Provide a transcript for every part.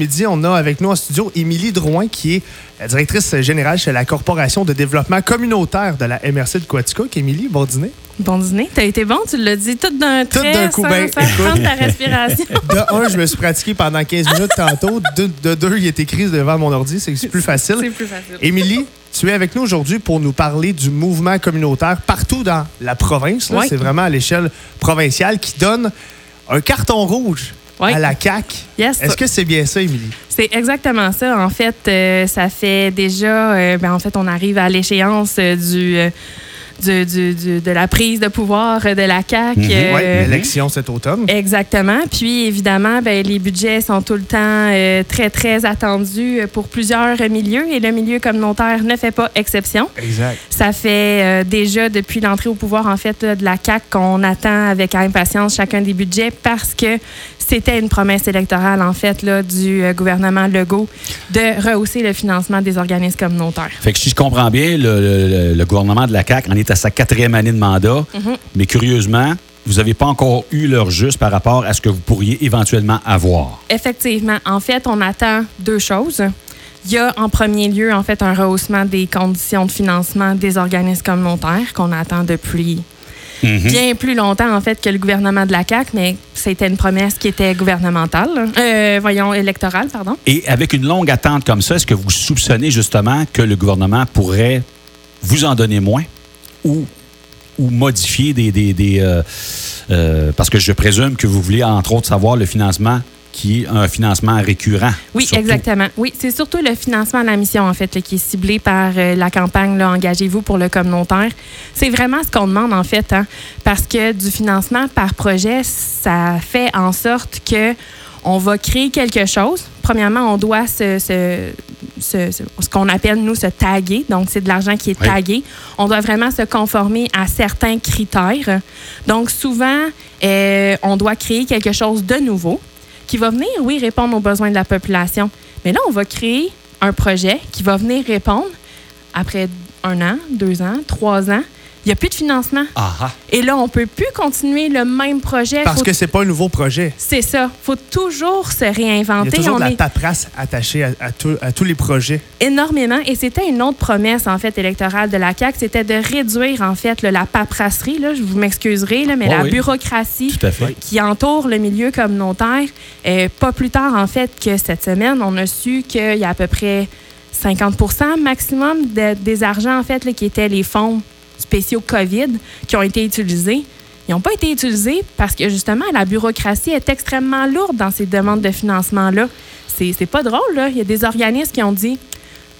midi, on a avec nous en studio Émilie Drouin, qui est la directrice générale chez la Corporation de développement communautaire de la MRC de Quaticook. Émilie, bon dîner. Bon dîner. T'as été bon, tu l'as dit tout d'un Tout trait, d'un coup, sans, ben, sans prendre ta respiration. De un, je me suis pratiqué pendant 15 minutes tantôt. De, de deux, il était écrit devant mon ordi, c'est plus facile. C'est plus facile. Émilie, tu es avec nous aujourd'hui pour nous parler du mouvement communautaire partout dans la province. Oui. C'est vraiment à l'échelle provinciale qui donne un carton rouge Oui. à la CAQ. Yes. Est-ce que c'est bien ça, Émilie? C'est exactement ça. En fait, euh, ça fait déjà, euh, ben, en fait, on arrive à l'échéance euh, du, du- du- du- de la prise de pouvoir de la CAQ. Mhm. euh, Oui, l'élection cet automne. Exactement. Puis évidemment, ben, les budgets sont tout le temps euh, très, très attendus pour plusieurs milieux et le milieu communautaire ne fait pas exception. Exact. Ça fait euh, déjà depuis l'entrée au pouvoir en fait là, de la CAC qu'on attend avec impatience chacun des budgets parce que c'était une promesse électorale en fait là, du euh, gouvernement Legault de rehausser le financement des organismes communautaires. Fait que si je comprends bien, le, le- le gouvernement de la CAQ en est à sa quatrième année de mandat, Mhm. mais curieusement, vous n'avez pas encore eu leur juste par rapport à ce que vous pourriez éventuellement avoir. Effectivement, en fait, on attend deux choses. Il y a en premier lieu en fait un rehaussement des conditions de financement des organismes communautaires qu'on attend depuis Mhm. bien plus longtemps en fait que le gouvernement de la CAC, mais c'était une promesse qui était gouvernementale, euh, voyons électorale, pardon. Et avec une longue attente comme ça, est-ce que vous soupçonnez justement que le gouvernement pourrait vous en donner moins? Ou, ou modifier des... des- des, euh, euh, parce que je présume que vous voulez, entre autres, savoir le financement qui est un financement récurrent. Oui, surtout. exactement. Oui, c'est surtout le financement de la mission, en fait, là, qui est ciblé par euh, la campagne Engagez-vous pour le communautaire. C'est vraiment ce qu'on demande, en fait, hein, parce que du financement par projet, ça fait en sorte que on va créer quelque chose. Premièrement, on doit se, se- ce qu'on appelle, nous, se taguer. Donc, c'est de l'argent qui est Oui. tagué. On doit vraiment se conformer à certains critères. Donc, souvent, euh, on doit créer quelque chose de nouveau qui va venir, oui, répondre aux besoins de la population. Mais là, on va créer un projet qui va venir répondre après un an, deux ans, trois ans. Il n'y a plus de financement. Et là, on ne peut plus continuer le même projet. Parce Faut- que c'est pas un nouveau projet. C'est ça. Il faut toujours se Il y a réinventer. toujours On de la est paperasse attachée à, à tout- à tous les projets. énormément. Et c'était une autre promesse, en fait, électorale de la CAQ. C'était de réduire, en fait, là, la paperasserie. Là, je vous m'excuserai, là, mais la oui. bureaucratie qui entoure le milieu communautaire. Euh, pas plus tard, en fait, que cette semaine, on a su qu'il y a à peu près 50% maximum de- des argents, en fait, là, qui étaient les fonds spéciaux COVID qui ont été utilisés. Ils n'ont pas été utilisés parce que, justement, la bureaucratie est extrêmement lourde dans ces demandes de financement-là. C'est c'est pas drôle, là. Il y a des organismes qui ont dit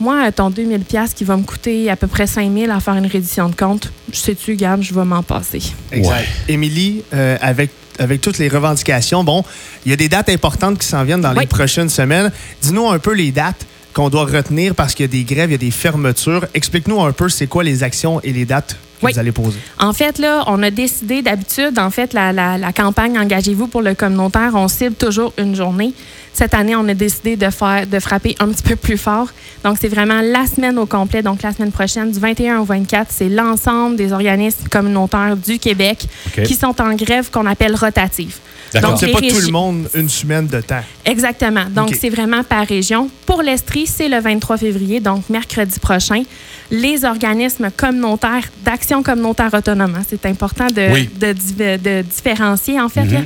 Moi, ton 2000$ piastres qui va me coûter à peu près 5000$ à faire une reddition de compte, sais-tu, Gab, je vais m'en passer. Exact. Ouais. Émilie, euh, avec, avec toutes les revendications, bon, il y a des dates importantes qui s'en viennent dans Oui. les prochaines semaines. Dis-nous un peu les dates qu'on doit retenir parce qu'il y a des grèves, il y a des fermetures. Explique-nous un peu c'est quoi les actions et les dates que Oui. vous allez poser. En fait, là, on a décidé d'habitude, en fait, la, la- la campagne Engagez-vous pour le communautaire, on cible toujours une journée. Cette année, on a décidé de faire, de frapper un petit peu plus fort. Donc, c'est vraiment la semaine au complet. Donc, la semaine prochaine, du 21 au 24, c'est l'ensemble des organismes communautaires du Québec qui sont en grève qu'on appelle rotative. Donc, c'est pas tout le monde une semaine de temps. Exactement. Donc, c'est vraiment par région. Pour l'Estrie, c'est le 23 février, donc mercredi prochain. Les organismes communautaires d'action communautaire autonome. hein, C'est important de, Oui. de, différencier, en fait. là.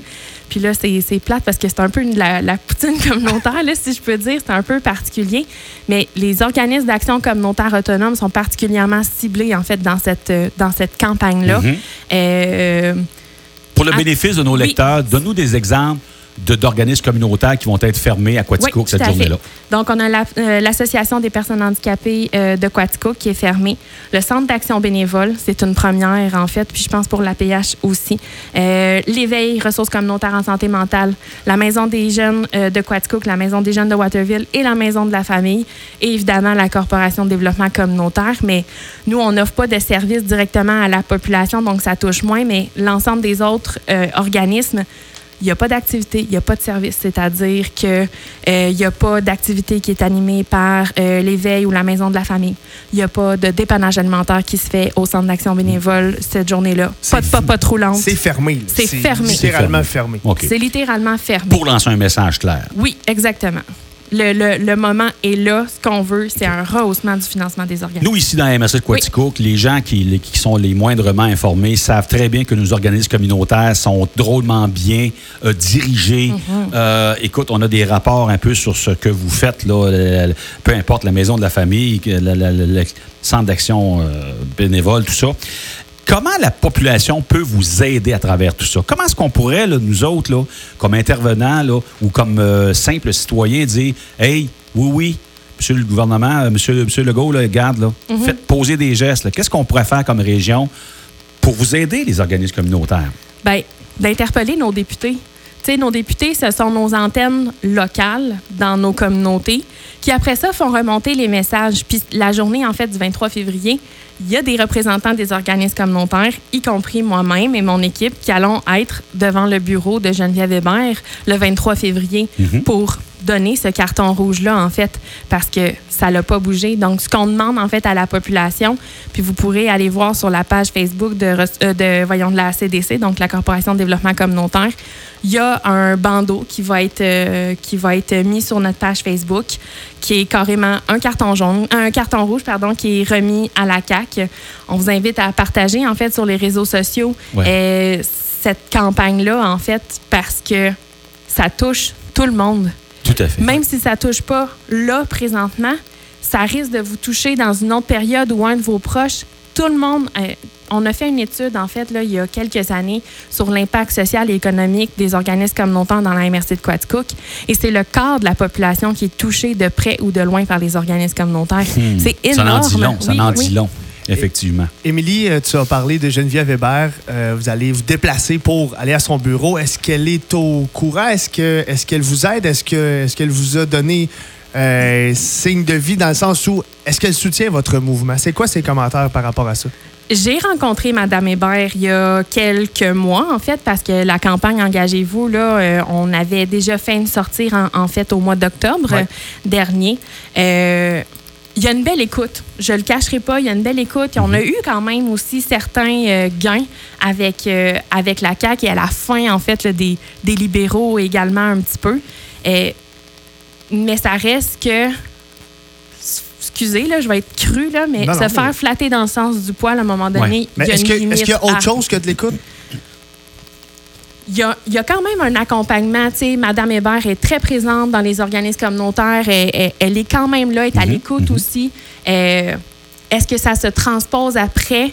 Puis là, c'est c'est plate parce que c'est un peu une- la, la poutine communautaire, là, si je peux dire. C'est un peu particulier. Mais les organismes d'action communautaire autonome sont particulièrement ciblés, en fait, dans cette, euh, dans cette campagne-là. Mhm. Euh, Pour le Ah, bénéfice de nos oui. lecteurs, donne-nous des exemples d'organismes communautaires qui vont être fermés à Quaticook Oui, cette journée-là. Donc, on a la- euh, l'Association des personnes handicapées euh, de Quatico qui est fermée. Le Centre d'action bénévole, c'est une première, en fait, puis je pense pour l'APH aussi. Euh, L'Éveil, ressources communautaires en santé mentale, la Maison des jeunes euh, de Quaticook, la Maison des jeunes de Waterville et la Maison de la famille, et évidemment la Corporation de développement communautaire. Mais nous, on n'offre pas de services directement à la population, donc ça touche moins, mais l'ensemble des autres organismes, il n'y a pas d'activité, il n'y a pas de service. C'est-à-dire qu'il n'y a pas d'activité qui est animée par euh, l'éveil ou la maison de la famille. Il n'y a pas de dépannage alimentaire qui se fait au centre d'action bénévole cette journée-là. Pas de trop longue. C'est fermé. C'est fermé. littéralement fermé. C'est littéralement fermé. Pour lancer un message clair. Oui, exactement. Le, le- le moment est là. Ce qu'on veut, c'est un rehaussement du financement des organismes. Nous, ici, dans la MSC de Quatico, les gens qui, les- qui sont les moindrement informés savent très bien que nos organismes communautaires sont drôlement bien euh, dirigés. Euh, écoute, on a des rapports un peu sur ce que vous faites, là, peu importe la maison de la famille, le centre d'action euh, bénévole, tout ça. Comment la population peut vous aider à travers tout ça? Comment est-ce qu'on pourrait, là, nous autres, là, comme intervenants là, ou comme euh, simples citoyens, dire Hey, oui, oui, monsieur le gouvernement, euh, monsieur, monsieur Legault, là, garde, là, faites poser des gestes. Qu'est-ce qu'on pourrait faire comme région pour vous aider, les organismes communautaires? Ben, d'interpeller nos députés. Sais, nos députés, ce sont nos antennes locales dans nos communautés qui, après ça, font remonter les messages. Puis la journée, en fait, du 23 février, il y a des représentants des organismes communautaires, y compris moi-même et mon équipe, qui allons être devant le bureau de Geneviève Hébert le 23 février pour donner ce carton rouge-là, en fait, parce que ça l'a pas bougé. Donc, ce qu'on demande, en fait, à la population, puis vous pourrez aller voir sur la page Facebook de, euh, de, voyons, de la CDC, donc la Corporation de développement communautaire, il y a un bandeau qui va être, euh, qui va être mis sur notre page Facebook, qui est carrément un carton jaune, un carton rouge, pardon, qui est remis à la CAC. On vous invite à partager, en fait, sur les réseaux sociaux Ouais. euh, cette campagne-là, en fait, parce que ça touche tout le monde. Tout à fait. Même si ça touche pas là présentement, ça risque de vous toucher dans une autre période ou un de vos proches. Tout le monde, euh, on a fait une étude en fait là, il y a quelques années sur l'impact social et économique des organismes communautaires dans la MRC de Quaticook et c'est le quart de la population qui est touché de près ou de loin par les organismes communautaires. Hmm. C'est Ça énorme. en dit long, ça Oui, en oui. dit long, effectivement. Émilie, euh, tu as parlé de Geneviève Hébert. Euh, vous allez vous déplacer pour aller à son bureau. Est-ce qu'elle est au courant? Est-ce que est-ce qu'elle vous aide? Est-ce que est-ce qu'elle vous a donné euh, signe de vie dans le sens où est-ce qu'elle soutient votre mouvement? C'est quoi ses commentaires par rapport à ça? J'ai rencontré Madame Hébert il y a quelques mois, en fait, parce que la campagne Engagez-vous, là, euh, on avait déjà fait une sortie, en, en fait, au mois d'octobre Ouais. dernier. Euh, il y a une belle écoute. Je le cacherai pas, il y a une belle écoute. Et on a eu quand même aussi certains euh, gains avec, euh, avec la CAQ et à la fin, en fait, là, des, des libéraux également un petit peu. Mais ça reste que excusez, là, je vais être cru, là, mais Non, non, se mais- faire flatter dans le sens du poil, à un moment donné, Mais est-ce qu'il y a autre chose que de l'écoute? Il y, a, il y a quand même un accompagnement. Tu sais, Madame Hébert est très présente dans les organismes communautaires. Elle, elle- elle est quand même là, elle est à Mhm, l'écoute aussi. Euh, Est-ce que ça se transpose après?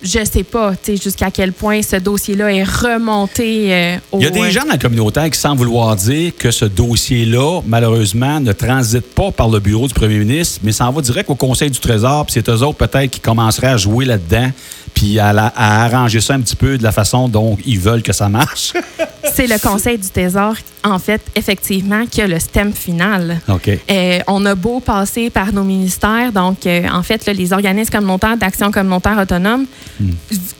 Je sais pas, tu sais, jusqu'à quel point ce dossier-là est remonté euh, au... Il y a des gens dans la communauté qui, sans vouloir dire que ce dossier-là, malheureusement, ne transite pas par le bureau du premier ministre, mais s'en va direct au Conseil du Trésor, puis c'est eux autres peut-être qui commenceraient à jouer là-dedans, puis à, à arranger ça un petit peu de la façon dont ils veulent que ça marche. C'est le Conseil du Trésor, en fait, effectivement, qui a le stem final. OK. Euh, on a beau passer par nos ministères, donc euh, en fait, là, les organismes communautaires d'action communautaire autonome v-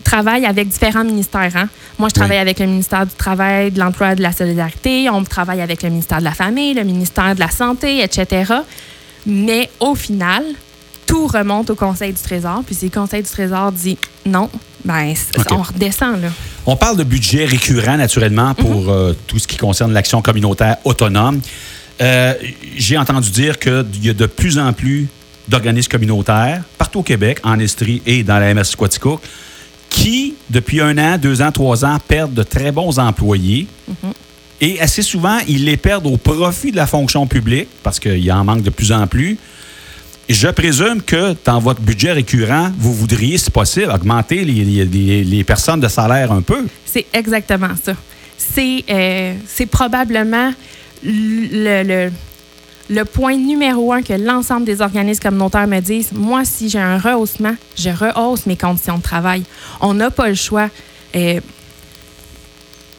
travaillent avec différents ministères. hein. Moi, je travaille Oui. avec le ministère du Travail, de l'Emploi et de la Solidarité. On travaille avec le ministère de la Famille, le ministère de la Santé, etc. Mais au final, tout remonte au Conseil du Trésor. Puis si le Conseil du Trésor dit non, ben, on redescend. Là. On parle de budget récurrent, naturellement, pour euh, tout ce qui concerne l'action communautaire autonome. Euh, J'ai entendu dire qu'il y a de plus en plus d'organismes communautaires, partout au Québec, en Estrie et dans la MS qui, depuis un an, deux ans, trois ans, perdent de très bons employés. Et assez souvent, ils les perdent au profit de la fonction publique, parce qu'il en manque de plus en plus. Je présume que dans votre budget récurrent, vous voudriez, si possible, augmenter les, les- les- les personnes de salaire un peu. C'est exactement ça. C'est euh, probablement le, le, le point numéro un que l'ensemble des organismes communautaires me disent. Moi, si j'ai un rehaussement, je rehausse mes conditions de travail. On n'a pas le choix. Euh,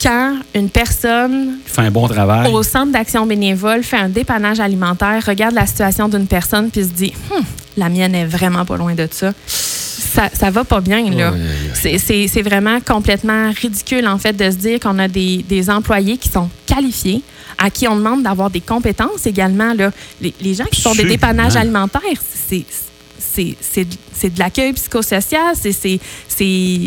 quand une personne Il fait un bon travail. au centre d'action bénévole fait un dépannage alimentaire, regarde la situation d'une personne puis se dit Hum, la mienne est vraiment pas loin de ça. Ça, ça va pas bien, là. C'est- C'est c'est vraiment complètement ridicule, en fait, de se dire qu'on a des, des employés qui sont qualifiés, à qui on demande d'avoir des compétences également. Là. Les, les gens qui font des dépannages alimentaires, c'est c'est de l'accueil psychosocial. c'est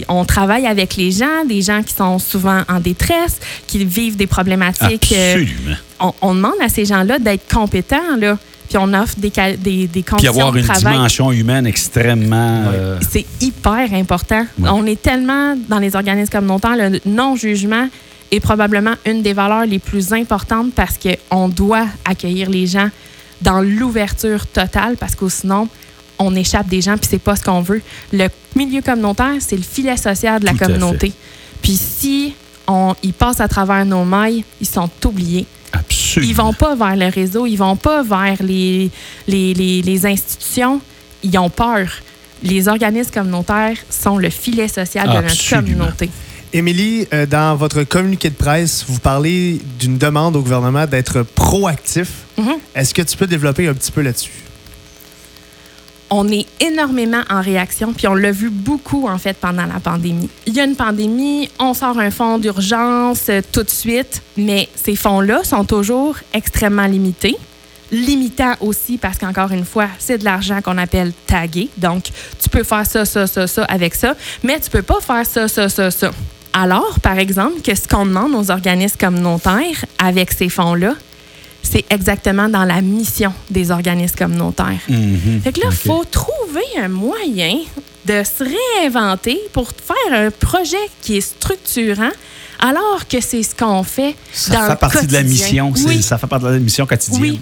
on travaille avec les gens, des gens qui sont souvent en détresse, qui vivent des problématiques. euh, Absolument. on, on demande à ces gens-là d'être compétents, là. Puis on offre des, des, des Puis conditions avoir de une travail. dimension humaine extrêmement. euh, C'est hyper important. On est tellement dans les organismes communautaires, le non-jugement est probablement une des valeurs les plus importantes parce qu'on doit accueillir les gens dans l'ouverture totale parce que sinon, on échappe des gens puis c'est pas ce qu'on veut. Le milieu communautaire, c'est le filet social de la Tout communauté. Puis si on, ils passent à travers nos mailles, ils sont oubliés. absolument. Ils vont pas vers le réseau, ils vont pas vers les, les, les- les institutions. Ils ont peur. Les organismes communautaires sont le filet social de notre communauté. Émilie, euh, dans votre communiqué de presse, vous parlez d'une demande au gouvernement d'être proactif. Mhm. Est-ce que tu peux développer un petit peu là-dessus? On est énormément en réaction, puis on l'a vu beaucoup en fait pendant la pandémie. Il y a une pandémie, on sort un fonds d'urgence euh, tout de suite, mais ces fonds-là sont toujours extrêmement limités. Limitants aussi parce qu'encore une fois, c'est de l'argent qu'on appelle tagué. Donc, tu peux faire ça, ça, ça, ça avec ça, mais tu peux pas faire ça, ça, ça, ça. Alors, par exemple, que ce qu'on demande aux organismes communautaires avec ces fonds-là, c'est exactement dans la mission des organismes communautaires. Mhm. Fait que là, il faut trouver un moyen de se réinventer pour faire un projet qui est structurant, alors que c'est ce qu'on fait Ça dans fait le partie de la mission. c'est- Oui, Ça fait partie de la mission quotidienne. oui.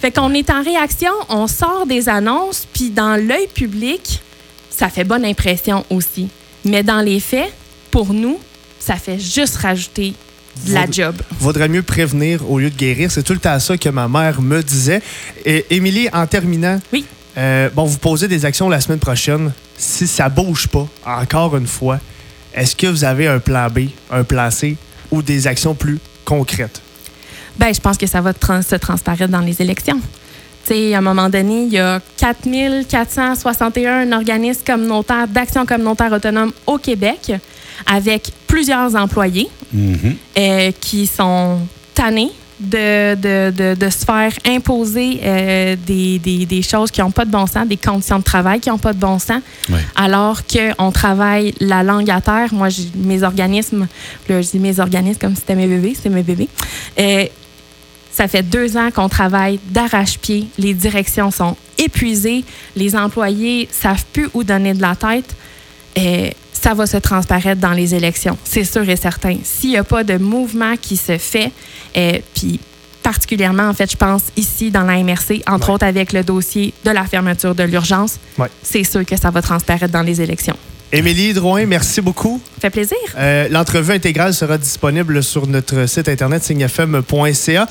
Fait qu'on est en réaction, on sort des annonces, puis dans l'œil public, ça fait bonne impression aussi. Mais dans les faits, pour nous, ça fait juste rajouter de la Vaud- job. Vaudrait mieux prévenir au lieu de guérir. C'est tout le temps ça que ma mère me disait. Et Émilie, en terminant, Oui. euh, bon, vous posez des actions la semaine prochaine. Si ça bouge pas, encore une fois, est-ce que vous avez un plan B, un plan C ou des actions plus concrètes? Ben, je pense que ça va trans- se transparaître dans les élections. Tu sais, à un moment donné, il y a 4461 organismes communautaires d'action communautaire autonome au Québec avec plusieurs employés Mhm. euh, qui sont tannés de, de, de, de se faire imposer euh, des, des, des choses qui n'ont pas de bon sens, des conditions de travail qui n'ont pas de bon sens, alors qu'on travaille la langue à terre. Moi, mes organismes, là, je dis mes organismes comme si c'était mes bébés, c'est mes bébés. Euh, ça fait deux ans qu'on travaille d'arrache-pied. Les directions sont épuisées. Les employés savent plus où donner de la tête. Euh, ça va se transparaître dans les élections, c'est sûr et certain. S'il n'y a pas de mouvement qui se fait, euh, puis particulièrement, en fait, je pense ici dans la MRC, entre Ouais. autres avec le dossier de la fermeture de l'urgence, Ouais. c'est sûr que ça va transparaître dans les élections. Émilie Drouin, merci beaucoup. Ça fait plaisir. Euh, L'entrevue intégrale sera disponible sur notre site internet signefm.ca.